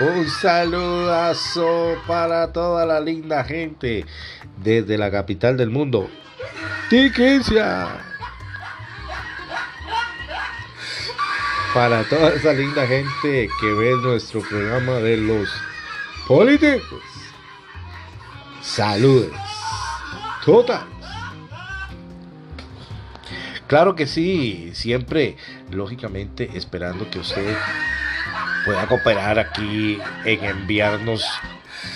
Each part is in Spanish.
Un saludazo para toda la linda gente desde la capital del mundo, Tiquicia. Para toda esa linda gente que ve nuestro programa de los políticos. Saludos. Total. Claro que sí, siempre, lógicamente, esperando que usted pueda cooperar aquí en enviarnos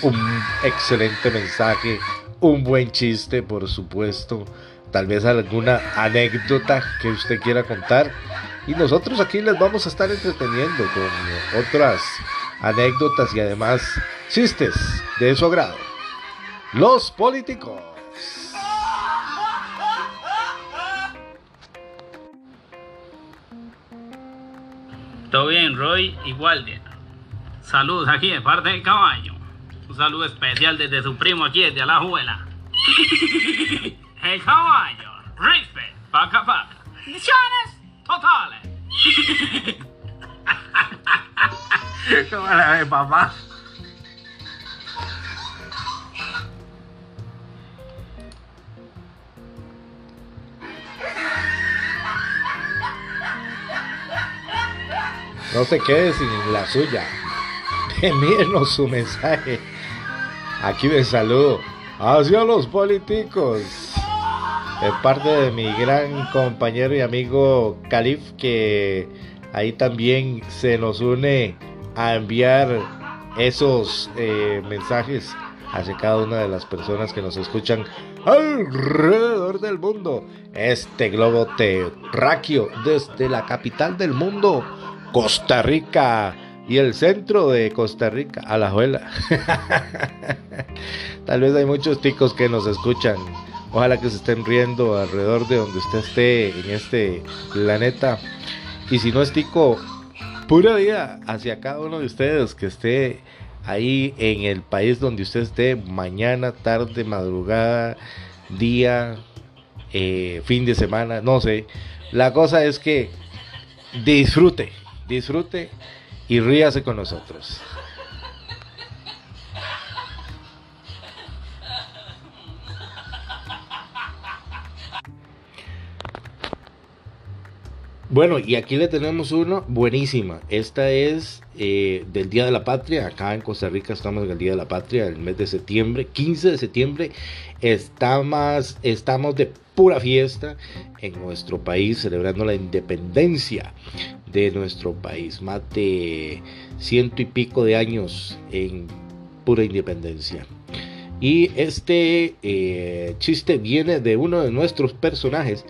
un excelente mensaje, un buen chiste, por supuesto, tal vez alguna anécdota que usted quiera contar. Y nosotros aquí les vamos a estar entreteniendo con otras anécdotas y además chistes de su agrado. Los políticos. Todo bien, Roy y Walden. Saludos aquí de parte del caballo. Un saludo especial desde su primo aquí, desde Alajuela. El caballo. Respect. Paca paca. Misiones totales. ¿Cómo la ve, papá? No se quede sin la suya. Envíenos su mensaje. Aquí de saludo hacia los políticos. De parte de mi gran compañero y amigo Calif, que ahí también se nos une a enviar esos eh, mensajes hacia cada una de las personas que nos escuchan alrededor del mundo. Este globo terráqueo desde la capital del mundo Costa Rica y el centro de Costa Rica, a la Alajuela. Tal vez hay muchos ticos que nos escuchan. Ojalá que se estén riendo alrededor de donde usted esté en este planeta. Y si no es tico, pura vida hacia cada uno de ustedes que esté ahí en el país donde usted esté, mañana, tarde, madrugada, día, eh, fin de semana, no sé. La cosa es que disfrute disfrute y ríase con nosotros. Bueno, y aquí le tenemos uno buenísima. Esta es eh, del Día de la Patria. Acá en Costa Rica estamos en el Día de la Patria, el mes de septiembre, 15 de septiembre. Estamos de pura fiesta en nuestro país, celebrando la independencia de nuestro país. Más de ciento y pico de años en pura independencia. Y este eh, chiste viene de uno de nuestros personajes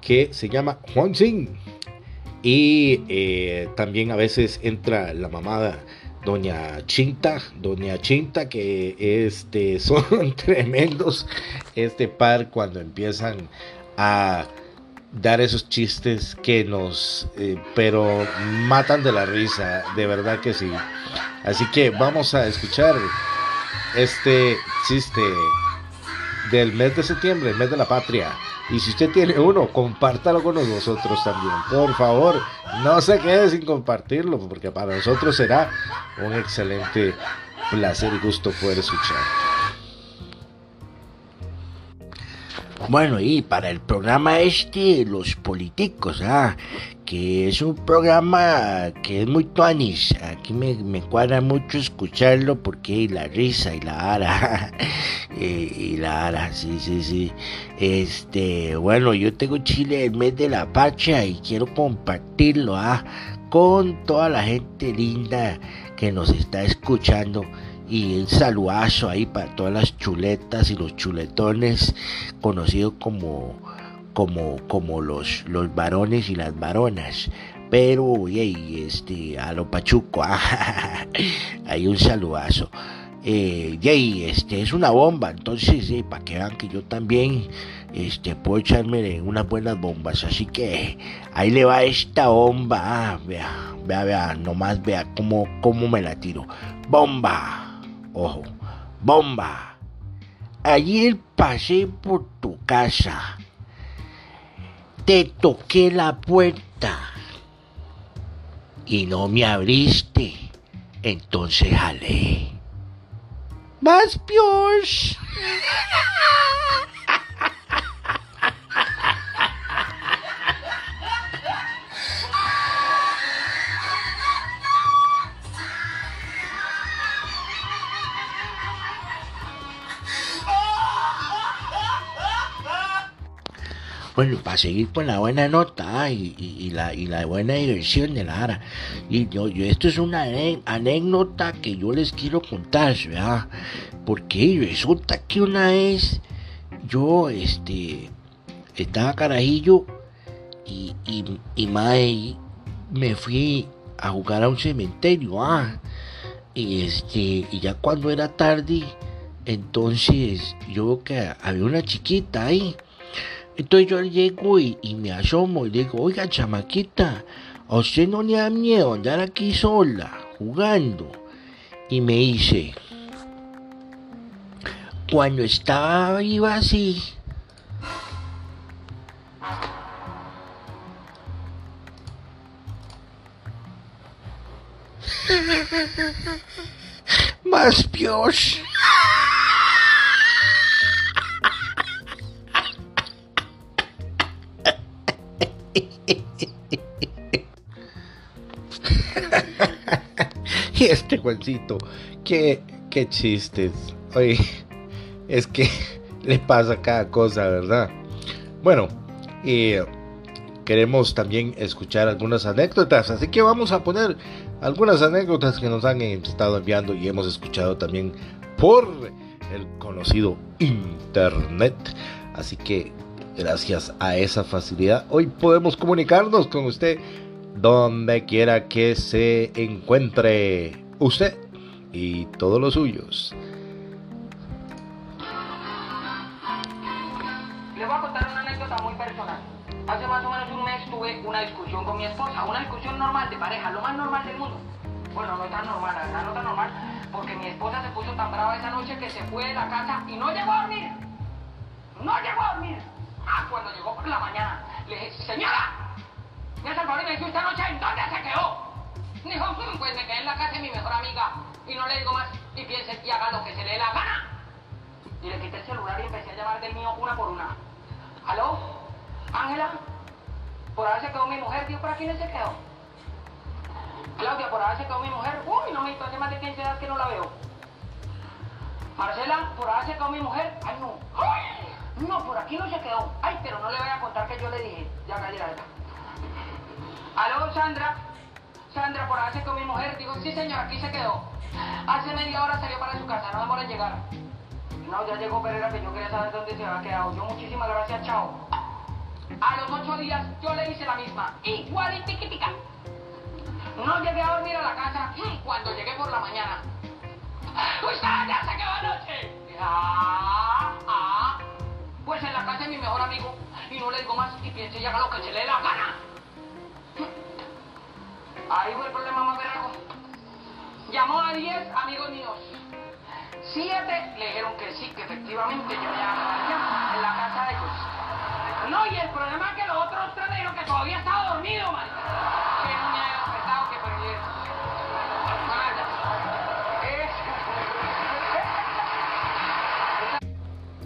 que se llama Juan Sin. Y eh, también a veces entra la mamada Doña Chinta, Doña Chinta, que este, son tremendos este par cuando empiezan a dar esos chistes que nos, eh, pero matan de la risa, de verdad que sí. Así que vamos a escuchar este chiste del mes de septiembre, el mes de la patria. Y si usted tiene uno, compártalo con nosotros también. Por favor, no se quede sin compartirlo, porque para nosotros será un excelente placer y gusto poder escuchar. Bueno, y para el programa este, Los Políticos, ah, que es un programa que es muy tuanis. Aquí me, me cuadra mucho escucharlo porque la risa y la ara. Eh, y la ara, sí, sí, sí. Este, bueno, yo tengo Chile el mes de la pacha y quiero compartirlo ah, con toda la gente linda que nos está escuchando y un saludazo ahí para todas las chuletas y los chuletones conocidos como como como los los varones y las varonas. Pero y este a lo pachuco hay un saludazo. Eh, este es una bomba entonces para que vean que yo también este puedo echarme unas buenas bombas. Así que ahí le va esta bomba ah, vea vea vea nomás vea cómo cómo me la tiro. Bomba Ojo, bomba. Ayer pasé por tu casa. Te toqué la puerta y no me abriste. Entonces jalé. Más piors. Bueno, para seguir con la buena nota ah, y, la, buena diversión de la ara. Y yo, yo, esto es una anécdota que yo les quiero contar, ¿verdad? Porque resulta que una vez yo, este, estaba carajillo y, y, y me fui a jugar a un cementerio, ah. Y este, y ya cuando era tarde, entonces yo veo que había una chiquita ahí entonces yo llego y, me asomo y digo, oiga, chamaquita, ¿a usted no le da miedo andar aquí sola, jugando? Y me dice, cuando estaba viva así, más Dios. este Juancito, qué, qué chistes. Oye, es que le pasa cada cosa, ¿verdad? Bueno, y queremos también escuchar algunas anécdotas, así que vamos a poner algunas anécdotas que nos han estado enviando y hemos escuchado también por el conocido Internet. Así que gracias a esa facilidad, hoy podemos comunicarnos con usted donde quiera que se encuentre usted y todos los suyos. Le voy a contar una anécdota muy personal. Hace más o menos un mes tuve una discusión con mi esposa, una discusión normal de pareja, lo más normal del mundo. Bueno, no tan normal, la verdad no tan normal, porque mi esposa se puso tan brava esa noche que se fue de la casa y no llegó a dormir. No llegó a dormir. Ah, cuando llegó por la mañana, le dije, señora, me hace el esta noche en dónde se quedó. Dijo, mm, pues me quedé en la casa de mi mejor amiga y no le digo más y piense y haga lo que se le dé la gana. Y le quité el celular y empecé a llamar del mío una por una. ¿Aló? ¿Ángela? Por ahora se quedó mi mujer, tío, ¿para quién se quedó? Claudia, por ahora se quedó mi mujer. Uy, no me hace más de 15 días que no la veo. Marcela, por ahora se quedó mi mujer. Ay, no. ¡Ay! No, por aquí no se quedó. Ay, pero no le voy a contar que yo le dije. Ya callé la Aló, Sandra. Sandra, por hace con mi mujer. Digo, sí, señor, aquí se quedó. Hace media hora salió para su casa, no demora en llegar. No, ya llegó Pereira, que yo quería saber dónde se había quedado. Yo, muchísimas gracias, chao. A los ocho días, yo le hice la misma. Igual y tiquitica. No llegué a dormir a la casa mm, cuando llegué por la mañana. Pues ya se quedó anoche. Ah, ah. Pues en la casa de mi mejor amigo. Y no le digo más y piense y haga lo que se le dé. Ahí fue el problema más verano. Llamó a 10 amigos míos. Siete le dijeron que sí, que efectivamente yo ya en la casa de ellos. No, y el problema es que los otros tres dijeron que todavía estaba dormido, man.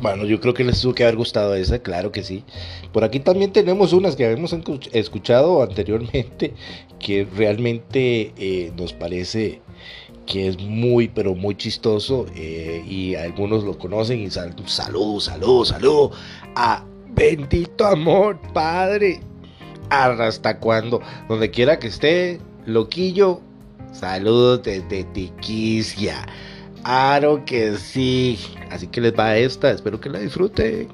Bueno, yo creo que les tuvo que haber gustado esa, claro que sí. Por aquí también tenemos unas que habíamos escuchado anteriormente que realmente eh, nos parece que es muy, pero muy chistoso eh, y algunos lo conocen y sal, salud, salud, salud a bendito amor, Padre. Hasta cuando, donde quiera que esté, loquillo, saludos desde Tiquicia. Claro que sí. Así que les va esta. Espero que la disfruten.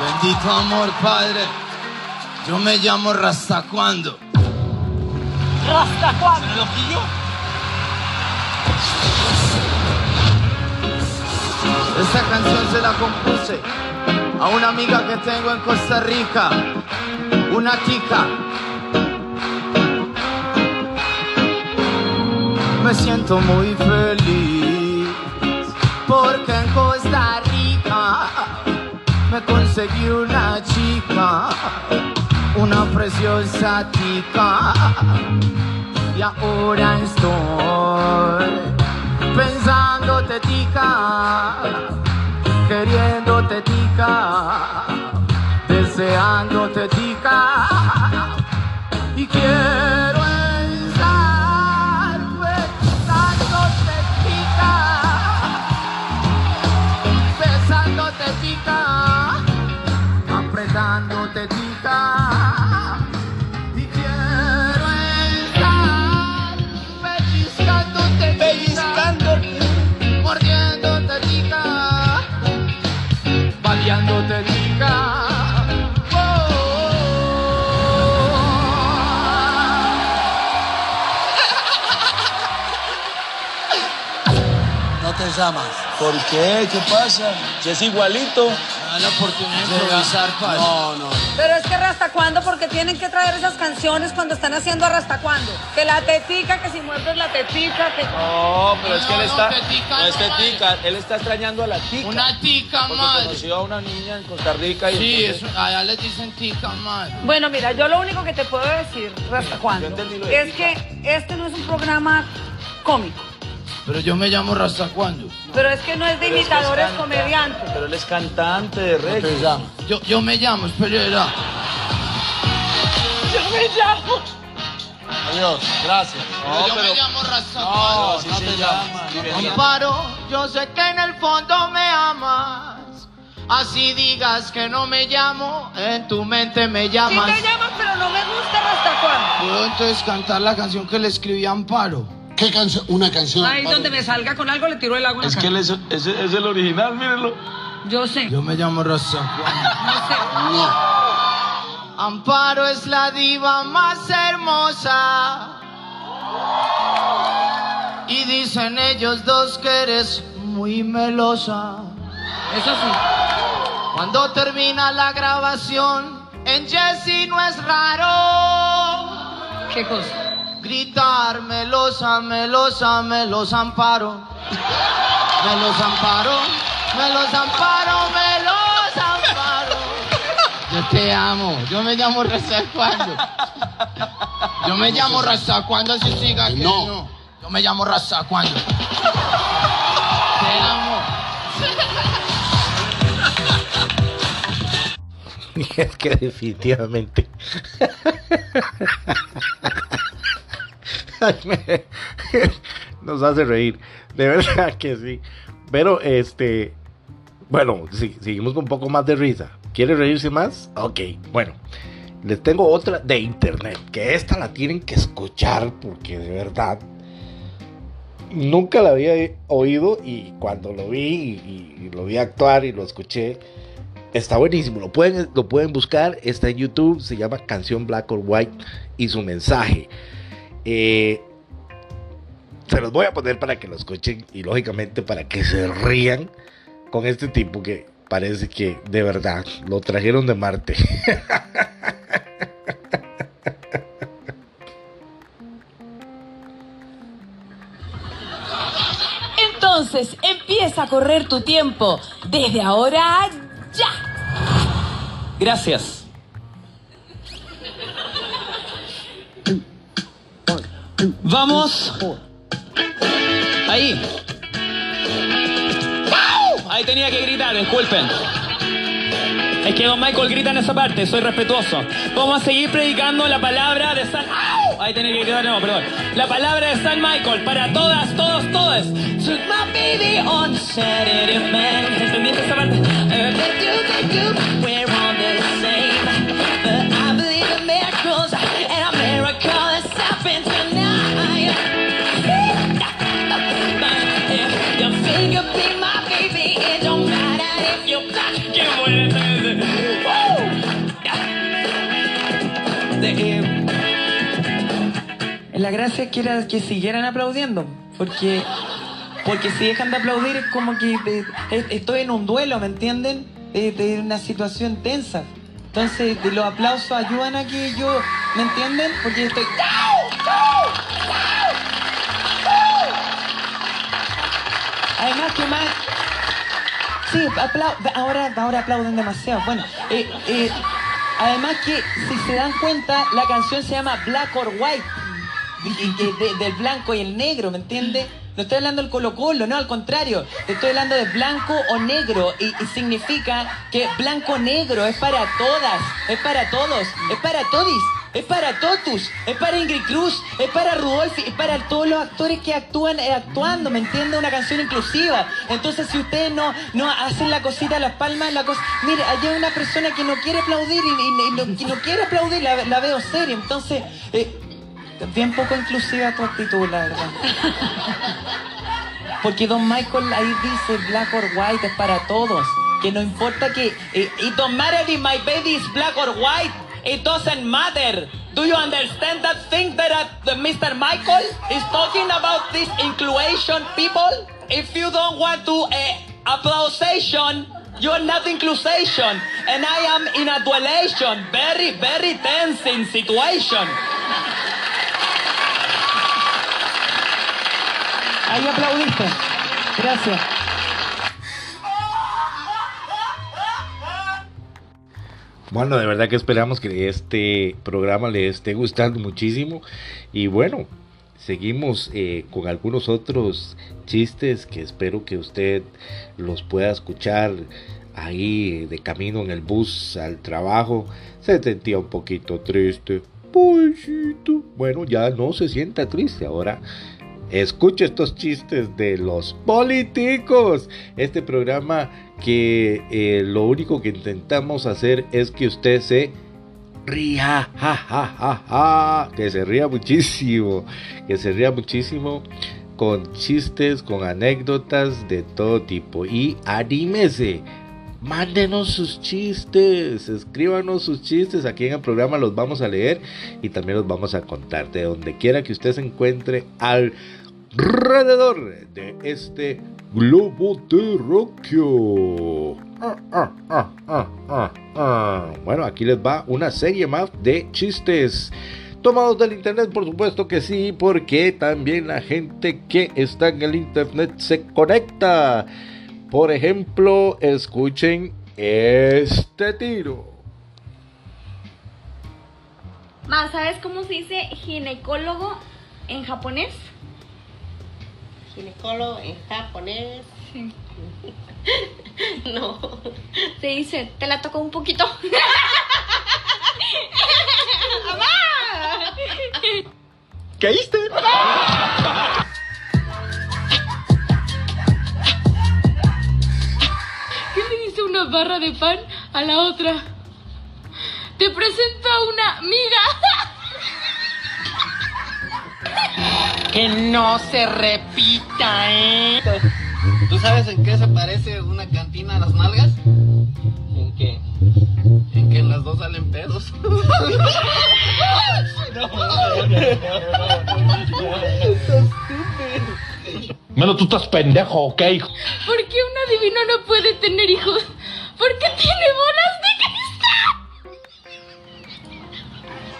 Bendito amor, Padre. Yo me llamo Rastacuando. ¿Rastacuando? ¿Se esta canción se la compuse a una amiga que tengo en Costa Rica, una chica. Me siento muy feliz porque en Costa Rica me conseguí una chica, una preciosa chica. Y ahora estoy pensando pensándote tica, queriéndote tica, deseándote tica. Y quiero baleándote Llamas. ¿Por qué? ¿Qué pasa? Si es igualito. Da la oportunidad de improvisar, padre. No, no. Pero es que ¿hasta cuándo? Porque tienen que traer esas canciones cuando están haciendo ¿hasta cuándo? Que la tetica, que si muerdes la tetica, que... No, pero es que él está. no, tetica, No es no, tetica, él está extrañando a la tica. Una tica, Porque madre. conoció a una niña en Costa Rica y. Sí, entonces- eso, allá les dicen tica, madre. Bueno, mira, yo lo único que te puedo decir, ¿hasta cuándo? Es que este no es un programa cómico, Pero yo me llamo Rasta cuando. pero es que no es de Pero es que imitadores canta- comediantes. Pero él es cantante de reggae. Yo, yo me llamo, espera. Yo me llamo. Adiós, gracias. No, yo pero- me llamo Rasta No, no se te llama. Amparo, yo sé que en el fondo me amas. Así digas que no me llamo, en tu mente me Sí llamas. te llamas, pero no me gusta ¿hasta cuándo? ¿Puedo entonces cantar la canción que le escribí a Amparo? ¿Qué canción? Una canción. Ahí Pablo. donde me salga con algo le tiro el agua. en la Es que él es, es, es el original, mírenlo. Yo sé, Yo me llamo cuando. no sé. No. Amparo es la diva más hermosa. Y dicen ellos dos que eres muy melosa. Eso sí. Cuando termina la grabación, en Jesse no es raro ¿Qué cosa? Gritar melosa, melosa, melos amparo. Melos amparo, melos amparo, melos amparo. Yo te amo, yo me llamo Rasta cuando. Yo me llamo Rasta cuando si siga que No. no. Yo me llamo Rasta cuando. Te amo. Y es que definitivamente. Nos hace reír. De verdad que sí. Pero este. Bueno, si- seguimos con un poco más de risa. ¿Quiere reírse más? Ok, bueno. Les tengo otra de internet. Que esta la tienen que escuchar. Porque de verdad. Nunca la había oído. Y cuando lo vi y, y lo vi actuar y lo escuché. Está buenísimo, lo pueden, lo pueden buscar, está en YouTube, se llama Canción Black or White y su mensaje. Eh, se los voy a poner para que lo escuchen y lógicamente para que se rían con este tipo que parece que de verdad lo trajeron de Marte. Entonces empieza a correr tu tiempo. Desde ahora ya. Gracias. Vamos. Ahí. Ahí tenía que gritar, disculpen. Es que Don Michael grita en esa parte, soy respetuoso. Vamos a seguir predicando la palabra de San... Ahí tenía que gritar, no, perdón. La palabra de San Michael para todas, todos, todas. ¿Entendiste esa parte? Que era que siguieran aplaudiendo, porque porque si dejan de aplaudir es como que estoy en un duelo, ¿me entienden? De, una situación tensa. Entonces los aplausos ayudan a que yo, ¿me entienden? Porque estoy Además que más Sí, aplau- ahora, ahora aplauden demasiado. Bueno, eh, eh, además que si se dan cuenta, la canción se llama Black or White. Del blanco y el negro, ¿me entiendes? No estoy hablando del Colo Colo, no, al contrario. Estoy hablando de blanco o negro. Y, significa que blanco negro es para todas, es para todos, es para todis. Es para Totus, es para Ingrid Cruz, es para Rudolfi, es para todos los actores que actúan eh, actuando, ¿me entiende? Una canción inclusiva. Entonces, si ustedes no, no hacen la cosita, las palmas, la cosa. Mire, allá hay una persona que no quiere aplaudir y, no, quiere aplaudir, la, la veo seria. Entonces, eh, bien poco inclusiva tu actitud, la verdad. Porque Don Michael ahí dice black or white es para todos. Que no importa que. eh, it don't matter if my baby is black or white. It doesn't matter. Do you understand that thing that uh, Mr. Michael is talking about this inclusion, people? If you don't want to uh, applaudation, you're not inclusion. And I am in a duelation. Very, very tensing situation. Ahí aplaudiste. Gracias. Bueno, de verdad que esperamos que este programa le esté gustando muchísimo. Y bueno, seguimos eh, con algunos otros chistes que espero que usted los pueda escuchar ahí de camino en el bus al trabajo. Se sentía un poquito triste. Pobrecito. Bueno, ya no se sienta triste ahora. Escuche estos chistes de los políticos. Este programa que eh, lo único que intentamos hacer es que usted se ría, que se ría muchísimo, que se ría muchísimo con chistes, con anécdotas de todo tipo. Y anímese, mándenos sus chistes, escríbanos sus chistes, aquí en el programa los vamos a leer y también los vamos a contar de donde quiera que usted se encuentre alrededor de este globo terráqueo. Ah, ah, ah, ah. Bueno, aquí les va una serie más de chistes. Tomados del internet, por supuesto que sí, porque también la gente que está en el internet se conecta. Por ejemplo, escuchen este tiro. Ma, ¿sabes cómo se dice ginecólogo en japonés? Ginecólogo en japonés. no. Se dice, te la tocó un poquito. ¡Mamá! ¿Caíste? ¿Qué le dice una barra de pan a la otra? Te presento a una amiga. Que no se repita, ¿eh? ¿Tú sabes en qué se parece una cantina a las nalgas? ¿En qué? En que en las dos salen pedos. Menos tú estás pendejo, ¿ok? ¿Por qué un adivino no puede tener hijos? Porque tiene bolas de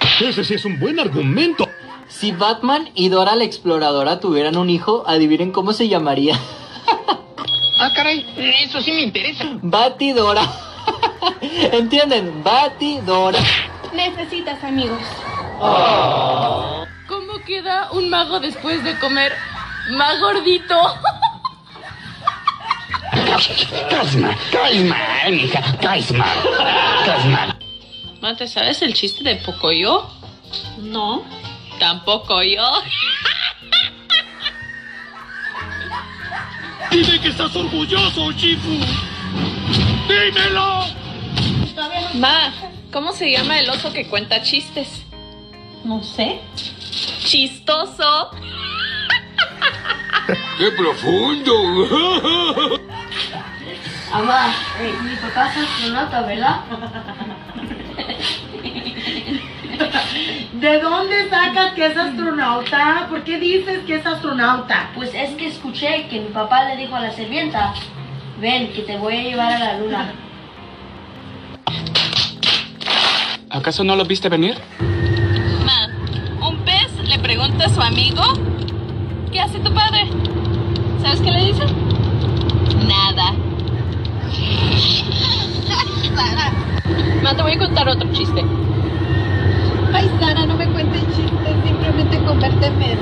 cristal. Ese sí es un buen argumento. Si Batman y Dora la exploradora tuvieran un hijo, adivinen cómo se llamaría. Ah, caray, eso sí me interesa. Batidora. ¿Entienden? Batidora. Necesitas amigos. ¿Cómo queda un mago después de comer más gordito? Calma, calma, mija, calma, calma. Mate, ¿sabes el chiste de Pocoyo? No. Tampoco yo. Dime que estás orgulloso, Chifu. Dímelo. Ma, ¿cómo se llama el oso que cuenta chistes? No sé. Chistoso. ¡Qué profundo! Mamá, eh, mi papá es astronauta, ¿verdad? ¿De dónde sacas que es astronauta? ¿Por qué dices que es astronauta? Pues es que escuché que mi papá le dijo a la sirvienta, ven, que te voy a llevar a la luna. ¿Acaso no lo viste venir? Ma, un pez le pregunta a su amigo, ¿qué hace tu padre? ¿Sabes qué le dice? Nada. Ma, te voy a contar otro chiste. Ay, Sara, no me cuentes chistes, simplemente convérteme.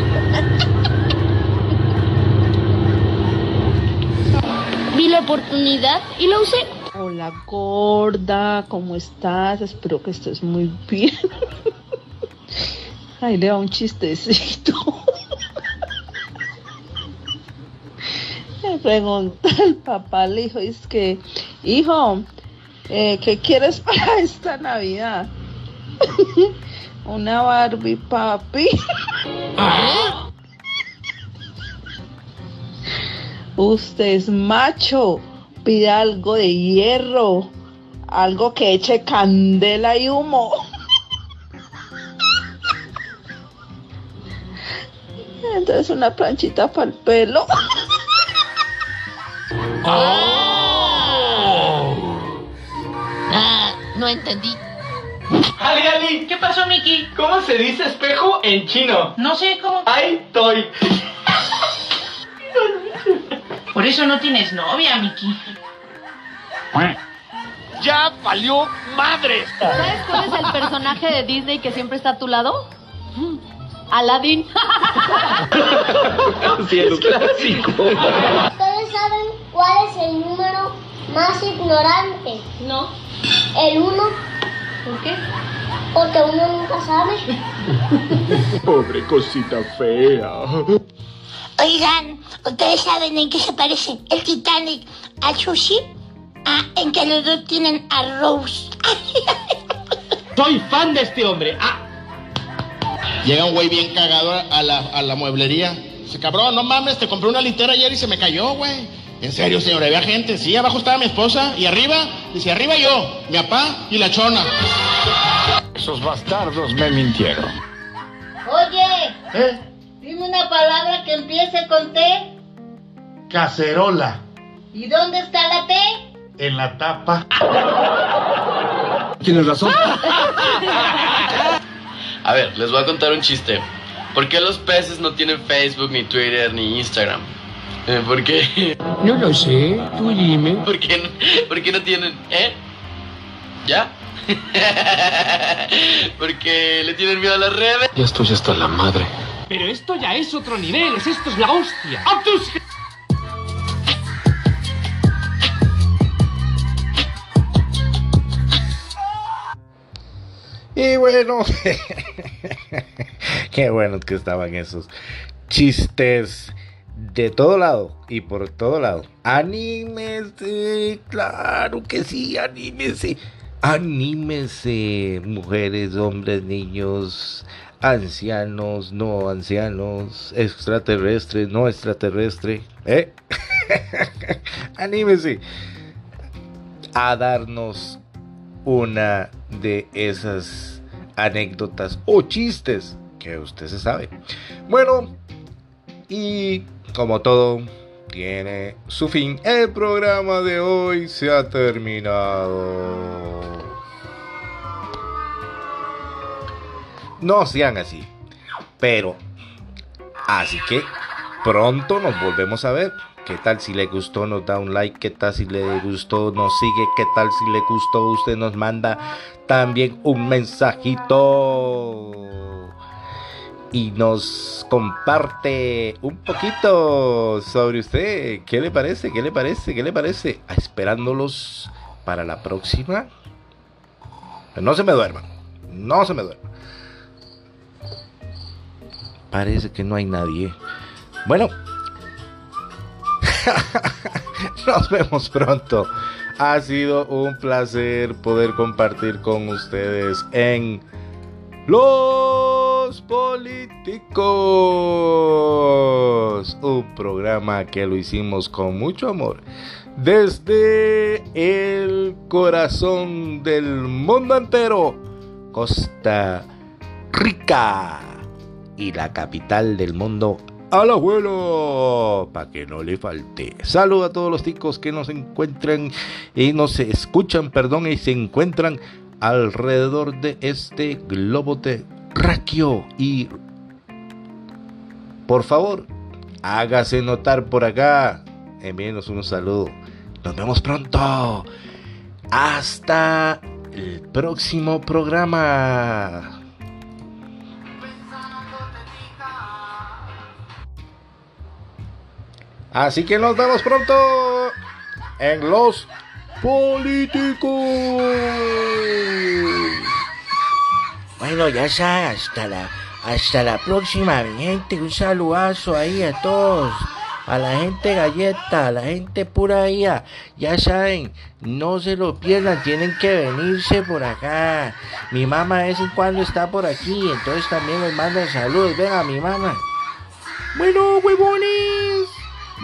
Vi la y la usé. Hola gorda, ¿cómo estás? Espero que estés muy bien. Ay, le da un chistecito. Le pregunta el papá al hijo, es que, hijo, eh, ¿qué quieres para esta Navidad? Una Barbie, papi. Usted es macho, pide algo de hierro, algo que eche candela y humo. Entonces una planchita para el pelo. Ah, no entendí. Ali, Ali, ¿qué pasó, Miki? ¿Cómo se dice espejo en chino? No sé cómo. Ay, toy. Por eso no tienes novia, Miki. ¡Ya valió madre! ¿Sabes cuál es el personaje de Disney que siempre está a tu lado? Aladdin. Sí, es clásico. ¿Ustedes saben cuál es el número más ignorante? No. El uno. ¿Por qué? Porque uno nunca sabe. Pobre cosita fea. Oigan, ¿ustedes saben en qué se parece el Titanic al sushi? Ah, en que los dos tienen arroz. Soy fan de este hombre. Ah, Llega un güey bien cagado a la, a la mueblería. Dice, cabrón, no mames, te compré una litera ayer y se me cayó, güey. En serio, señor, había gente. Sí, abajo estaba mi esposa y arriba, dice, arriba yo, mi papá y la chona. Esos bastardos me mintieron. Oye, ¿Eh? Dime una palabra que empiece con T. Cacerola. ¿Y dónde está la T? En la tapa. Tienes razón. A ver, les voy a contar un chiste. ¿Por qué los peces no tienen Facebook, ni Twitter, ni Instagram? Eh, ¿Por qué? No lo sé, tú dime. ¿Por qué, no, por qué no tienen? ¿Eh? ¿Ya? Porque le tienen miedo a las redes. Ya estoy hasta la madre. Pero esto ya es otro nivel. es- Esto es la hostia. ¡A tus- Y bueno, qué buenos que estaban esos chistes de todo lado y por todo lado. Anímese, claro que sí, anímese. Anímese, mujeres, hombres, niños, ancianos, no ancianos, extraterrestres, no extraterrestre. ¿Eh? anímese a darnos una de esas anécdotas o chistes que usted se sabe. Bueno, y como todo tiene su fin, el programa de hoy se ha terminado. No sean así, pero así que pronto nos volvemos a ver. ¿Qué tal si le gustó? Nos da un like. ¿Qué tal si le gustó? Nos sigue. ¿Qué tal si le gustó? Usted nos manda también un mensajito. Y nos comparte un poquito sobre usted. ¿Qué le parece? ¿Qué le parece? ¿Qué le parece? Ah, Esperándolos para la próxima. No se me duerman. No se me duerman. Parece que no hay nadie. Bueno, nos vemos pronto. Ha sido un placer poder compartir con ustedes en Los Políticos. Un programa que lo hicimos con mucho amor. Desde el corazón del mundo entero, Costa Rica y la capital del mundo, al abuelo, para que no le falte. Saludo a todos los ticos que nos encuentran y nos escuchan, perdón, y se encuentran alrededor de este globo terráqueo. Y por favor, hágase notar por acá. Envíenos un saludo. Nos vemos pronto. Hasta el próximo programa. Así que nos vemos pronto en los políticos. Bueno, ya sabes, hasta la, hasta la próxima, mi gente. Un saludazo ahí a todos. A la gente galleta, a la gente pura vida. Ya saben, no se lo pierdan, tienen que venirse por acá. Mi mamá de vez en cuando está por aquí, entonces también les mandan saludos. Venga, mi mamá. Bueno, huevones,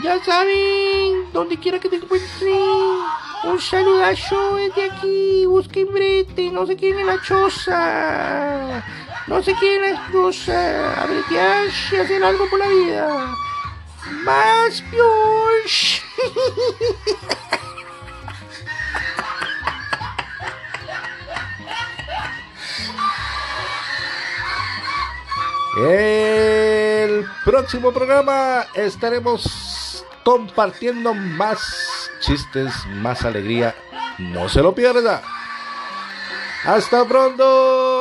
ya saben, donde quiera que te encuentren. Un saludazo desde aquí, busquen brete, no se queden en la choza. No se queden en la choza, a bretear y hacer algo por la vida. Más Piosh. El próximo programa estaremos compartiendo más chistes, más alegría. No se lo pierda. Hasta pronto.